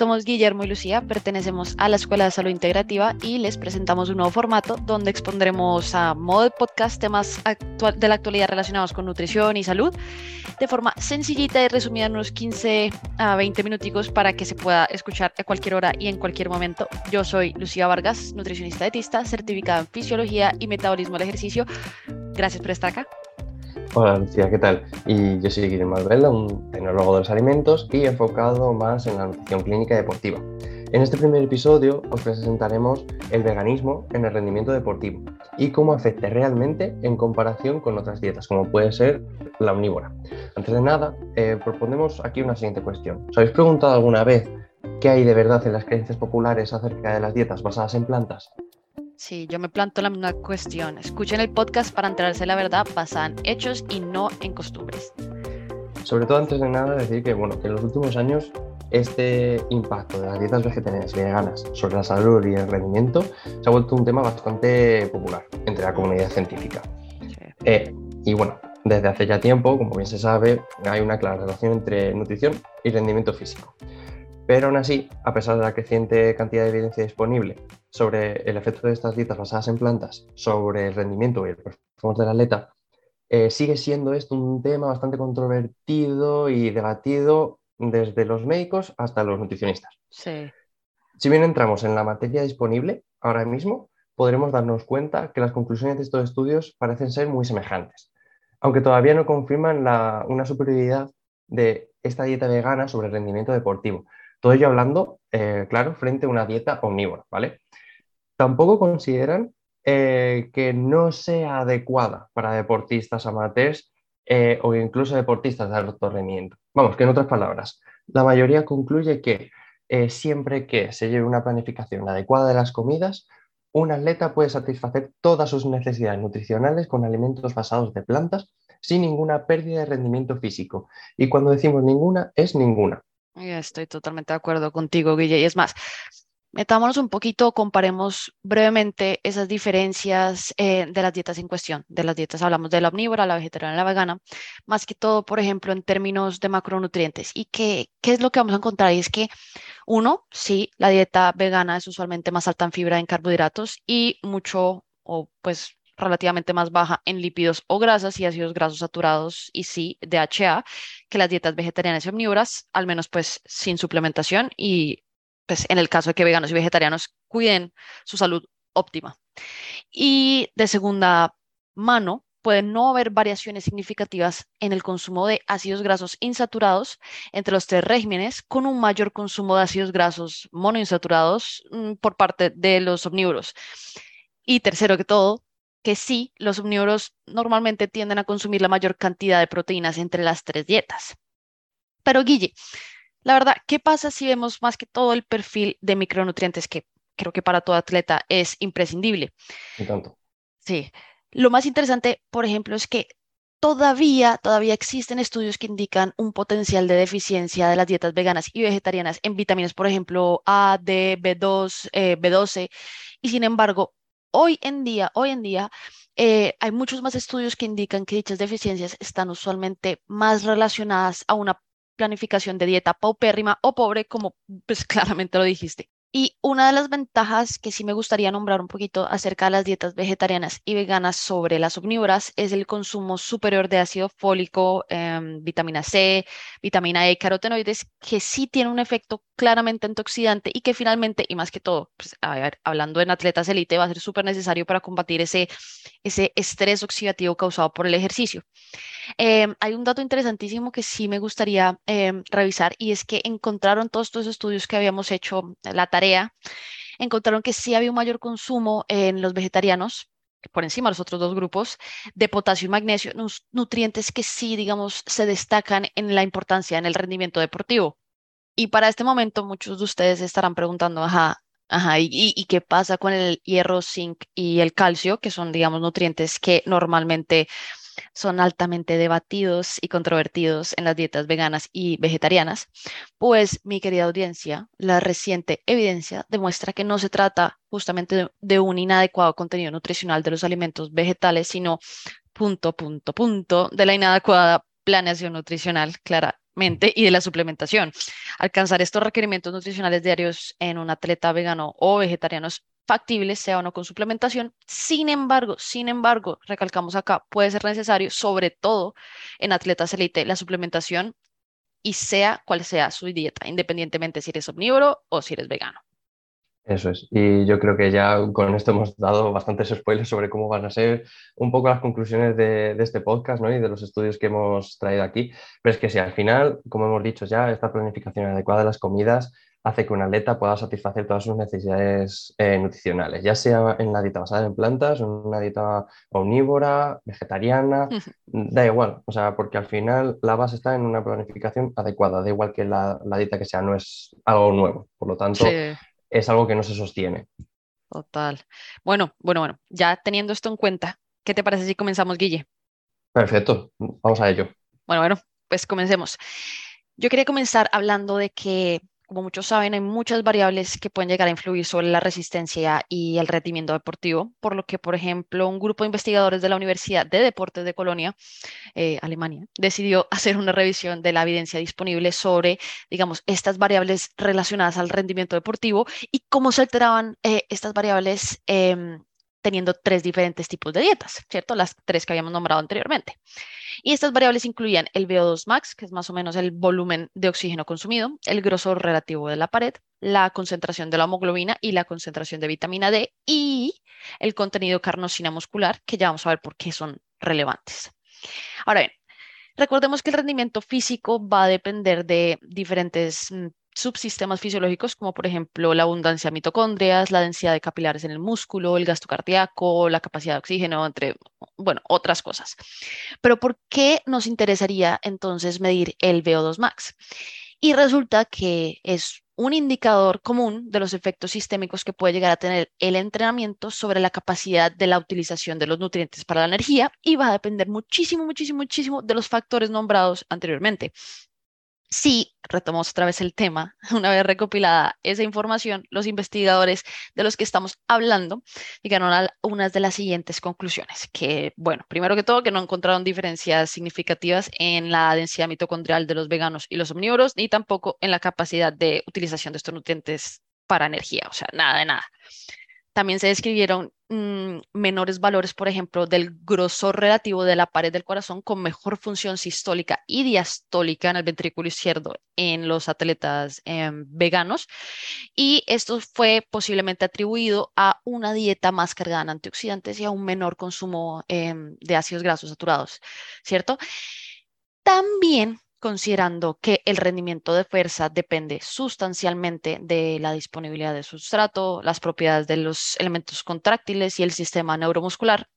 Somos Guillermo y Lucía, pertenecemos a la Escuela de Salud Integrativa y les presentamos un nuevo formato donde expondremos a modo de podcast temas de la actualidad relacionados con nutrición y salud de forma sencillita y resumida en unos 15 a 20 minuticos para que se pueda escuchar a cualquier hora y en cualquier momento. Yo soy Lucía Vargas, nutricionista dietista, certificada en fisiología y metabolismo del ejercicio. Gracias por estar acá. Hola Lucía, ¿qué tal? Y yo soy Guillermo Albelda, un tecnólogo de los alimentos y enfocado más en la nutrición clínica deportiva. En este primer episodio os presentaremos el veganismo en el rendimiento deportivo y cómo afecta realmente en comparación con otras dietas, como puede ser la omnívora. Antes de nada, eh, proponemos aquí una siguiente cuestión. ¿Os habéis preguntado alguna vez qué hay de verdad en las creencias populares acerca de las dietas basadas en plantas? Sí, yo me planto la misma cuestión. Escuchen el podcast para enterarse de la verdad basada en hechos y no en costumbres. Sobre todo, antes de nada, decir que, bueno, que en los últimos años este impacto de las dietas vegetarianas y veganas sobre la salud y el rendimiento se ha vuelto un tema bastante popular entre la comunidad científica. Eh, y bueno, desde hace ya tiempo, como bien se sabe, hay una clara relación entre nutrición y rendimiento físico. Pero aún así, a pesar de la creciente cantidad de evidencia disponible sobre el efecto de estas dietas basadas en plantas sobre el rendimiento y el performance del atleta, eh, sigue siendo esto un tema bastante controvertido y debatido desde los médicos hasta los nutricionistas. Sí. Si bien entramos en la materia disponible ahora mismo, podremos darnos cuenta que las conclusiones de estos estudios parecen ser muy semejantes, aunque todavía no confirman una superioridad de esta dieta vegana sobre el rendimiento deportivo, todo ello hablando, eh, claro, frente a una dieta omnívora, ¿vale? Tampoco consideran eh, que no sea adecuada para deportistas amateurs eh, o incluso deportistas de alto rendimiento. Vamos, que en otras palabras, la mayoría concluye que siempre que se lleve una planificación adecuada de las comidas, un atleta puede satisfacer todas sus necesidades nutricionales con alimentos basados de plantas sin ninguna pérdida de rendimiento físico. Y cuando decimos ninguna, es ninguna. Estoy totalmente de acuerdo contigo, Guille. Y es más, metámonos un poquito, comparemos brevemente esas diferencias eh, de las dietas en cuestión. De las dietas hablamos de la omnívora, la vegetariana, la vegana, más que todo, por ejemplo, en términos de macronutrientes. ¿Y qué, qué es lo que vamos a encontrar? Y es que, uno, sí, la dieta vegana es usualmente más alta en fibra, en carbohidratos y mucho, o pues relativamente más baja en lípidos o grasas y ácidos grasos saturados y sí, DHA, que las dietas vegetarianas y omnívoras, al menos pues sin suplementación y pues en el caso de que veganos y vegetarianos cuiden su salud óptima. Y de segunda mano, puede no haber variaciones significativas en el consumo de ácidos grasos insaturados entre los tres regímenes, con un mayor consumo de ácidos grasos monoinsaturados mm, por parte de los omnívoros. Y tercero que todo, que sí, los omnívoros normalmente tienden a consumir la mayor cantidad de proteínas entre las tres dietas. Pero Guille, la verdad, ¿qué pasa si vemos más que todo el perfil de micronutrientes que creo que para todo atleta es imprescindible? Y tanto. Sí. Lo más interesante, por ejemplo, es que todavía, todavía existen estudios que indican un potencial de deficiencia de las dietas veganas y vegetarianas en vitaminas, por ejemplo, A, D, B2, B12, y sin embargo, hoy en día, hoy en día, eh, hay muchos más estudios que indican que dichas deficiencias están usualmente más relacionadas a una planificación de dieta paupérrima o pobre, como pues claramente lo dijiste. Y una de las ventajas que sí me gustaría nombrar un poquito acerca de las dietas vegetarianas y veganas sobre las omnívoras es el consumo superior de ácido fólico, em, vitamina C, vitamina E, carotenoides, que sí tiene un efecto claramente antioxidante y que finalmente, y más que todo, pues, hablando en atletas élite, va a ser súper necesario para combatir ese, ese estrés oxidativo causado por el ejercicio. Em, hay un dato interesantísimo que sí me gustaría em, revisar y es que encontraron todos estos estudios que habíamos hecho, la tarea, encontraron que sí había un mayor consumo en los vegetarianos por encima de los otros dos grupos, de potasio y magnesio, nutrientes que sí, digamos, se destacan en la importancia en el rendimiento deportivo. Y para este momento muchos de ustedes estarán preguntando, ajá, ajá, ¿y, qué pasa con el hierro, zinc y el calcio, que son, digamos, nutrientes que normalmente son altamente debatidos y controvertidos en las dietas veganas y vegetarianas, pues mi querida audiencia, la reciente evidencia demuestra que no se trata justamente de, un inadecuado contenido nutricional de los alimentos vegetales, sino punto, punto, punto, de la inadecuada planeación nutricional, claramente y de la suplementación. Alcanzar estos requerimientos nutricionales diarios en un atleta vegano o vegetariano es factible, sea o no con suplementación. Sin embargo, sin embargo, recalcamos acá, puede ser necesario, sobre todo en atletas elite, la suplementación y sea cual sea su dieta, independientemente si eres omnívoro o si eres vegano. Eso es. Y yo creo que ya con esto hemos dado bastantes spoilers sobre cómo van a ser un poco las conclusiones de, este podcast ¿no? y de los estudios que hemos traído aquí. Pero es que si al final, como hemos dicho ya, esta planificación adecuada de las comidas hace que un atleta pueda satisfacer todas sus necesidades eh, nutricionales, ya sea en la dieta basada en plantas, en una dieta omnívora, vegetariana, da igual, o sea, porque al final la base está en una planificación adecuada, da igual que la, dieta que sea, no es algo nuevo, por lo tanto, es algo que no se sostiene. Total. Bueno, bueno, bueno, ya teniendo esto en cuenta, ¿qué te parece si comenzamos, Guille? Perfecto, vamos a ello. Bueno, bueno, pues comencemos. Yo quería comenzar hablando de que como muchos saben, hay muchas variables que pueden llegar a influir sobre la resistencia y el rendimiento deportivo, por lo que, por ejemplo, un grupo de investigadores de la Universidad de Deportes de Colonia, eh, Alemania, decidió hacer una revisión de la evidencia disponible sobre, digamos, estas variables relacionadas al rendimiento deportivo y cómo se alteraban eh, estas variables em, teniendo tres diferentes tipos de dietas, ¿cierto? Las tres que habíamos nombrado anteriormente. Y estas variables incluían el VO2 max, que es más o menos el volumen de oxígeno consumido, el grosor relativo de la pared, la concentración de la hemoglobina y la concentración de vitamina D y el contenido carnosina muscular, que ya vamos a ver por qué son relevantes. Ahora bien, recordemos que el rendimiento físico va a depender de diferentes mm, subsistemas fisiológicos como por ejemplo la abundancia de mitocondrias, la densidad de capilares en el músculo, el gasto cardíaco, la capacidad de oxígeno, entre, bueno, otras cosas. Pero ¿por qué nos interesaría entonces medir el VO2 max? Y resulta que es un indicador común de los efectos sistémicos que puede llegar a tener el entrenamiento sobre la capacidad de la utilización de los nutrientes para la energía y va a depender muchísimo, muchísimo, muchísimo de los factores nombrados anteriormente. Sí, retomamos otra vez el tema, una vez recopilada esa información, los investigadores de los que estamos hablando llegaron a unas de las siguientes conclusiones, que, bueno, primero que todo, que no encontraron diferencias significativas en la densidad mitocondrial de los veganos y los omnívoros, ni tampoco en la capacidad de utilización de estos nutrientes para energía, o sea, nada de nada. También se describieron mm, menores valores, por ejemplo, del grosor relativo de la pared del corazón con mejor función sistólica y diastólica en el ventrículo izquierdo en los atletas em, veganos. Y esto fue posiblemente atribuido a una dieta más cargada en antioxidantes y a un menor consumo em, de ácidos grasos saturados, ¿cierto? También considerando que el rendimiento de fuerza depende sustancialmente de la disponibilidad de sustrato, las propiedades de los elementos contráctiles y el sistema neuromuscular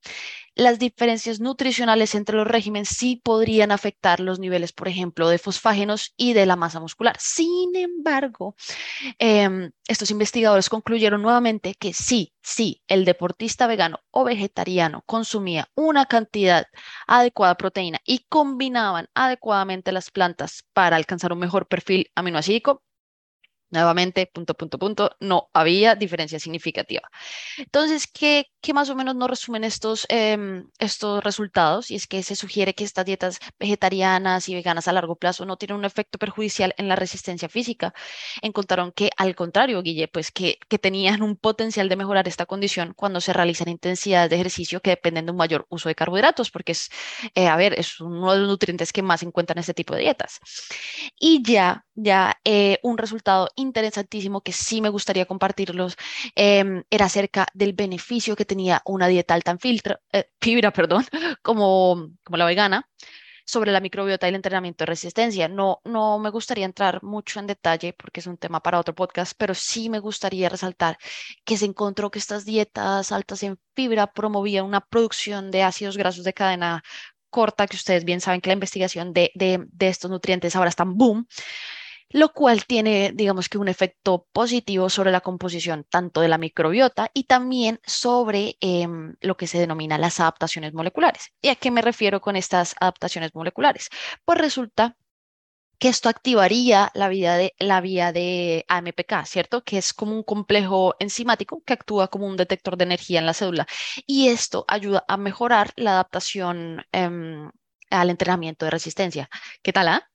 las diferencias nutricionales entre los regímenes sí podrían afectar los niveles, por ejemplo, de fosfágenos y de la masa muscular. Sin embargo, em, estos investigadores concluyeron nuevamente que sí, sí, el deportista vegano o vegetariano consumía una cantidad adecuada de proteína y combinaban adecuadamente las plantas para alcanzar un mejor perfil aminoácido, Nuevamente, punto, punto, punto, no había diferencia significativa. Entonces, ¿qué, qué más o menos nos resumen estos, em, estos resultados? Y es que se sugiere que estas dietas vegetarianas y veganas a largo plazo no tienen un efecto perjudicial en la resistencia física. Encontraron que, al contrario, Guille, pues que, que tenían un potencial de mejorar esta condición cuando se realizan intensidades de ejercicio que dependen de un mayor uso de carbohidratos, porque es, eh, a ver, es uno de los nutrientes que más encuentran en este tipo de dietas. Y ya, ya eh, un resultado interesantísimo que sí me gustaría compartirlos em, era acerca del beneficio que tenía una dieta alta en eh, fibra, perdón, como, como la vegana sobre la microbiota y el entrenamiento de resistencia. No, no me gustaría entrar mucho en detalle porque es un tema para otro podcast, pero sí me gustaría resaltar que se encontró que estas dietas altas en fibra promovían una producción de ácidos grasos de cadena corta, que ustedes bien saben que la investigación de, de, de estos nutrientes ahora está en boom lo cual tiene, digamos que, un efecto positivo sobre la composición tanto de la microbiota y también sobre em, lo que se denomina las adaptaciones moleculares. ¿Y a qué me refiero con estas adaptaciones moleculares? Pues resulta que esto activaría la vía de, la vía de AMPK, ¿cierto? Que es como un complejo enzimático que actúa como un detector de energía en la célula. Y esto ayuda a mejorar la adaptación em, al entrenamiento de resistencia. ¿Qué tal? Ah?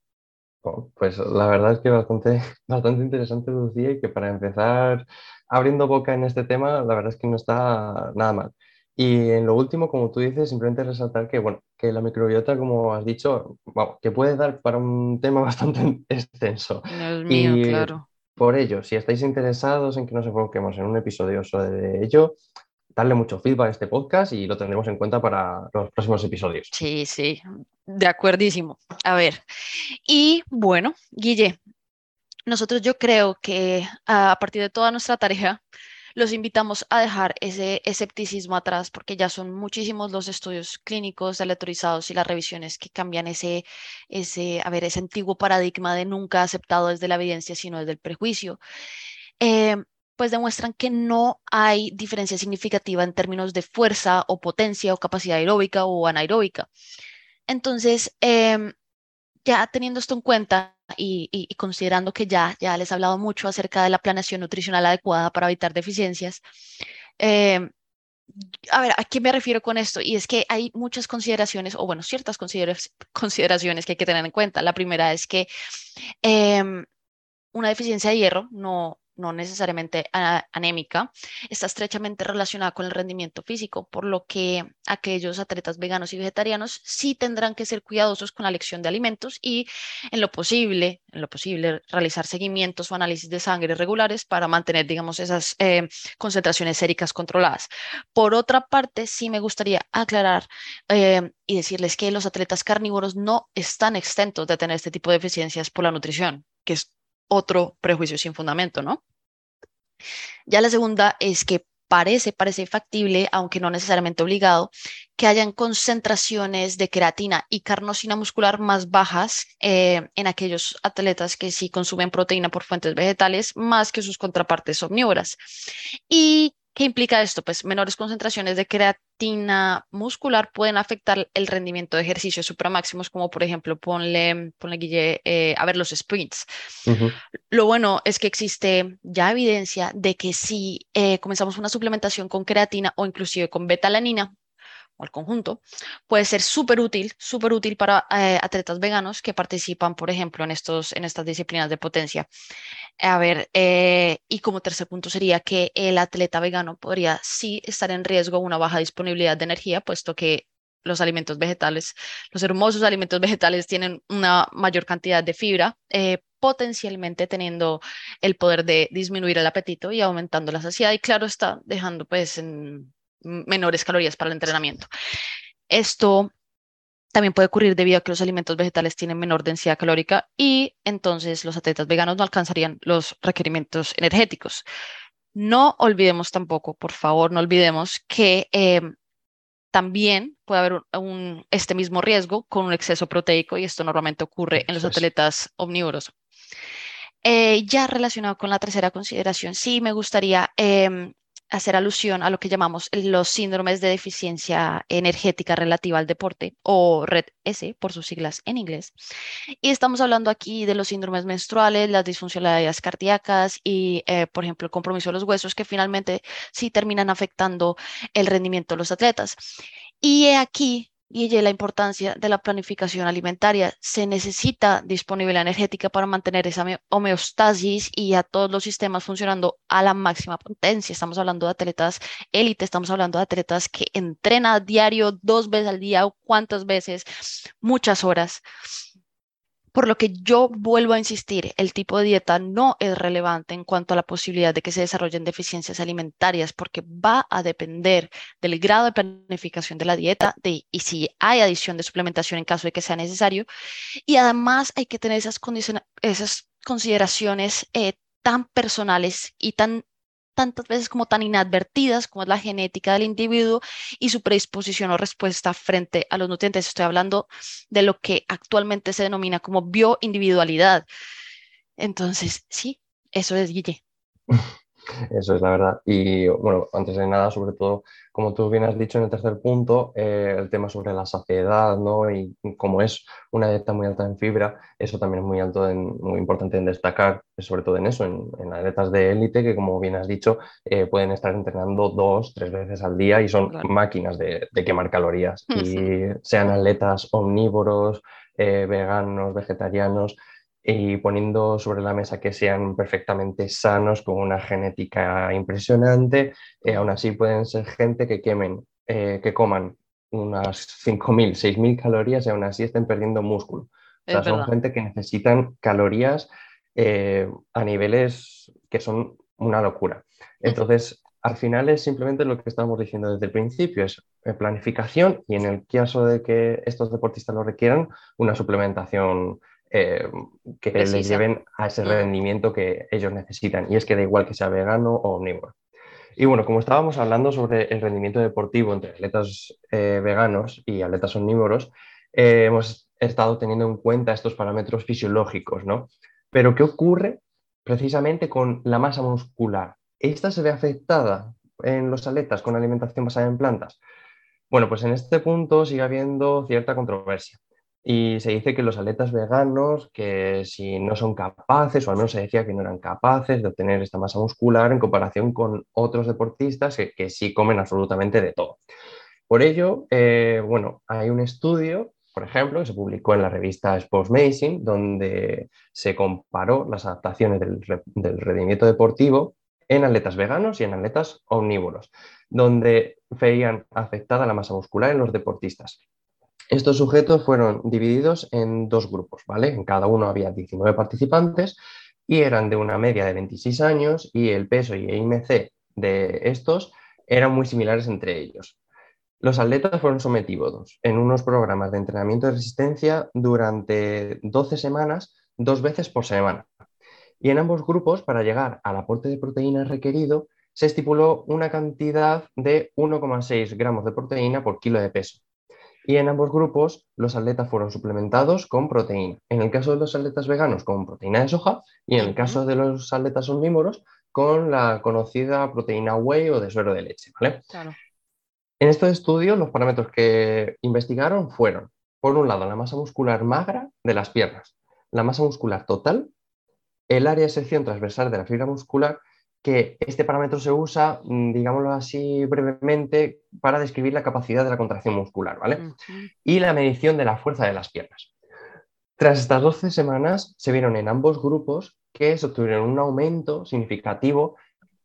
Pues la verdad es que bastante, bastante interesante, Lucía, y que para empezar abriendo boca en este tema, la verdad es que no está nada mal. Y en lo último, como tú dices, simplemente resaltar que, bueno, que la microbiota, como has dicho, que puede dar para un tema bastante extenso. Dios mío, y claro. Por ello, si estáis interesados en que nos enfoquemos en un episodio sobre ello, darle mucho feedback a este podcast y lo tendremos en cuenta para los próximos episodios. Sí, sí, de acuerdísimo. A ver, y bueno, Guille, nosotros yo creo que a partir de toda nuestra tarea, los invitamos a dejar ese escepticismo atrás porque ya son muchísimos los estudios clínicos electrolizados y las revisiones que cambian ese, ese, a ver, ese antiguo paradigma de nunca aceptado desde la evidencia, sino desde el prejuicio. Eh, pues demuestran que no hay diferencia significativa en términos de fuerza o potencia o capacidad aeróbica o anaeróbica. Entonces, em, ya teniendo esto en cuenta y, considerando que ya, ya les he hablado mucho acerca de la planeación nutricional adecuada para evitar deficiencias, em, a ver, ¿a qué me refiero con esto? Y es que hay muchas consideraciones, o bueno, ciertas consideraciones que hay que tener en cuenta. La primera es que em, una deficiencia de hierro no, no necesariamente anémica, está estrechamente relacionada con el rendimiento físico, por lo que aquellos atletas veganos y vegetarianos sí tendrán que ser cuidadosos con la elección de alimentos y en lo posible, en lo posible realizar seguimientos o análisis de sangre regulares para mantener, digamos, esas eh, concentraciones séricas controladas. Por otra parte, sí me gustaría aclarar eh, y decirles que los atletas carnívoros no están exentos de tener este tipo de deficiencias por la nutrición, que es otro prejuicio sin fundamento, ¿no? Ya la segunda es que parece, parece factible, aunque no necesariamente obligado, que hayan concentraciones de creatina y carnosina muscular más bajas eh, en aquellos atletas que sí consumen proteína por fuentes vegetales más que sus contrapartes omnívoras. Y ¿Qué implica esto? Pues menores concentraciones de creatina muscular pueden afectar el rendimiento de ejercicios supramáximos, como por ejemplo, ponle, ponle Guille, eh, a ver los sprints. Lo bueno es que existe ya evidencia de que si eh, comenzamos una suplementación con creatina o inclusive con betalanina, o al conjunto, puede ser súper útil, súper útil para eh, atletas veganos que participan, por ejemplo, en, estos, en estas disciplinas de potencia. A ver, eh, y como tercer punto sería que el atleta vegano podría sí estar en riesgo una baja disponibilidad de energía, puesto que los alimentos vegetales, los hermosos alimentos vegetales tienen una mayor cantidad de fibra, eh, potencialmente teniendo el poder de disminuir el apetito y aumentando la saciedad y claro está dejando pues en menores calorías para el entrenamiento. Esto también puede ocurrir debido a que los alimentos vegetales tienen menor densidad calórica y entonces los atletas veganos no alcanzarían los requerimientos energéticos. No olvidemos tampoco, por favor, no olvidemos que em, también puede haber un, este mismo riesgo con un exceso proteico y esto normalmente ocurre en los atletas omnívoros. Eh, ya relacionado con la tercera consideración, sí me gustaría em, hacer alusión a lo que llamamos los síndromes de deficiencia energética relativa al deporte o RED-S por sus siglas en inglés. Y estamos hablando aquí de los síndromes menstruales, las disfuncionalidades cardíacas y, eh, por ejemplo, el compromiso de los huesos que finalmente sí terminan afectando el rendimiento de los atletas. Y aquí Guille, la importancia de la planificación alimentaria. Se necesita disponibilidad energética para mantener esa homeostasis y a todos los sistemas funcionando a la máxima potencia. Estamos hablando de atletas élite, estamos hablando de atletas que entrenan diario dos veces al día o cuántas veces, muchas horas. Por lo que yo vuelvo a insistir, el tipo de dieta no es relevante en cuanto a la posibilidad de que se desarrollen deficiencias alimentarias, porque va a depender del grado de planificación de la dieta y si hay adición de suplementación en caso de que sea necesario. Y además hay que tener esas, esas consideraciones eh, tan personales y tan tantas veces como tan inadvertidas como es la genética del individuo y su predisposición o respuesta frente a los nutrientes. Estoy hablando de lo que actualmente se denomina como bioindividualidad. Entonces, sí, eso es Guille. Eso es la verdad. Y bueno, antes de nada, sobre todo, como tú bien has dicho en el tercer punto, eh, el tema sobre la saciedad, ¿no? Y como es una dieta muy alta en fibra, eso también es muy alto, en, muy importante en destacar, sobre todo en eso, en, en atletas de élite que, como bien has dicho, eh, pueden estar entrenando dos, tres veces al día y son máquinas de, de, quemar calorías. Y sean atletas omnívoros, eh, veganos, vegetarianos, y poniendo sobre la mesa que sean perfectamente sanos, con una genética impresionante, eh, aún así pueden ser gente que quemen, eh, que coman unas 5.000, 6.000 calorías y aún así estén perdiendo músculo. O sea, son gente que necesitan calorías eh, a niveles que son una locura. Entonces, al final es simplemente lo que estábamos diciendo desde el principio, es planificación y en el caso de que estos deportistas lo requieran, una suplementación eh, que les lleven a ese mm. rendimiento que ellos necesitan. Y es que da igual que sea vegano o omnívoro. Y bueno, como estábamos hablando sobre el rendimiento deportivo entre atletas eh, veganos y atletas omnívoros, eh, hemos estado teniendo en cuenta estos parámetros fisiológicos, ¿no? Pero ¿qué ocurre precisamente con la masa muscular? ¿Esta se ve afectada en los atletas con alimentación basada en plantas? Bueno, pues en este punto sigue habiendo cierta controversia. Y se dice que los atletas veganos, que si no son capaces, o al menos se decía que no eran capaces de obtener esta masa muscular en comparación con otros deportistas que, sí comen absolutamente de todo. Por ello, eh, bueno, hay un estudio, por ejemplo, que se publicó en la revista Sports Medicine, donde se comparó las adaptaciones del, del rendimiento deportivo en atletas veganos y en atletas omnívoros, donde veían afectada la masa muscular en los deportistas. Estos sujetos fueron divididos en dos grupos, ¿vale? En cada uno había 19 participantes y eran de una media de 26 años y el peso y el IMC de estos eran muy similares entre ellos. Los atletas fueron sometidos en unos programas de entrenamiento de resistencia durante 12 semanas, dos veces por semana. Y en ambos grupos, para llegar al aporte de proteína requerido, se estipuló una cantidad de 1,6 gramos de proteína por kilo de peso y en ambos grupos los atletas fueron suplementados con proteína. En el caso de los atletas veganos con proteína de soja y en el caso de los atletas omnívoros con la conocida proteína whey o de suero de leche. En estos estudios los parámetros que investigaron fueron, por un lado, la masa muscular magra de las piernas, la masa muscular total, el área de sección transversal de la fibra muscular que este parámetro se usa, mm, digámoslo así brevemente, para describir la capacidad de la contracción muscular, ¿vale? Y la medición de la fuerza de las piernas. Tras estas 12 semanas, se vieron en ambos grupos que se obtuvieron un aumento significativo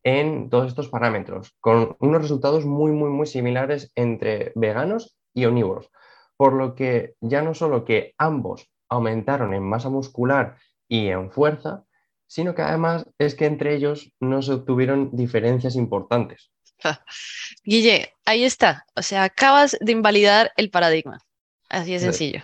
en todos estos parámetros, con unos resultados muy, muy, muy similares entre veganos y omnívoros. Por lo que ya no solo que ambos aumentaron en masa muscular y en fuerza, sino que además es que entre ellos no se obtuvieron diferencias importantes. Guille, ahí está. O sea, acabas de invalidar el paradigma. Así de sencillo.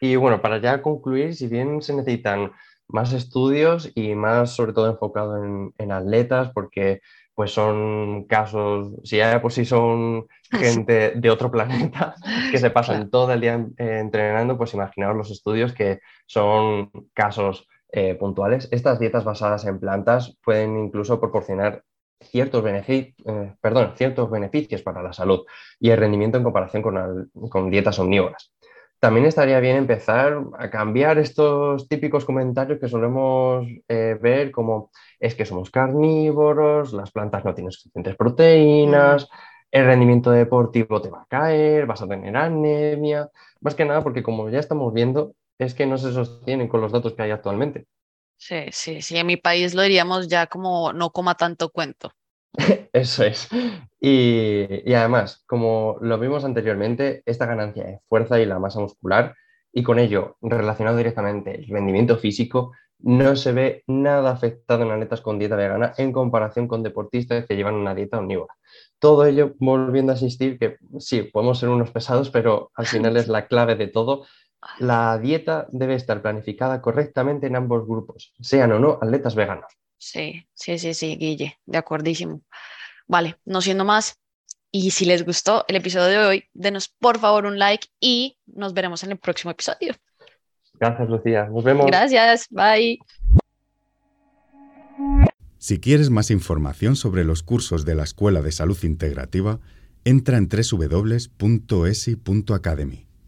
Y bueno, para ya concluir, si bien se necesitan más estudios y más sobre todo enfocado en, atletas, porque pues son casos, si ya por sí son gente de otro planeta que se pasan todo el día entrenando, pues imaginaos los estudios que son casos eh, puntuales, estas dietas basadas en plantas pueden incluso proporcionar ciertos, eh, perdón, ciertos beneficios para la salud y el rendimiento en comparación con, dietas omnívoras. También estaría bien empezar a cambiar estos típicos comentarios que solemos eh, ver como es que somos carnívoros, las plantas no tienen suficientes proteínas, mm. el rendimiento deportivo te va a caer, vas a tener anemia, más que nada porque como ya estamos viendo, es que no se sostienen con los datos que hay actualmente. Sí, sí, sí, en mi país lo diríamos ya como no coma tanto cuento. Eso es. Y, además, como lo vimos anteriormente, esta ganancia de fuerza y la masa muscular, y con ello relacionado directamente el rendimiento físico, no se ve nada afectado en atletas con dieta vegana en comparación con deportistas que llevan una dieta omnívora. Todo ello volviendo a asistir que sí, podemos ser unos pesados, pero al final es la clave de todo la dieta debe estar planificada correctamente en ambos grupos, sean o no atletas veganos. Sí, sí, sí, sí, Guille, de acuerdísimo. Vale, no siendo más, y si les gustó el episodio de hoy, denos por favor un like y nos veremos en el próximo episodio. Gracias, Lucía. Nos vemos. Gracias, bye. Si quieres más información sobre los cursos de la Escuela de Salud Integrativa, entra en www.esi.academy.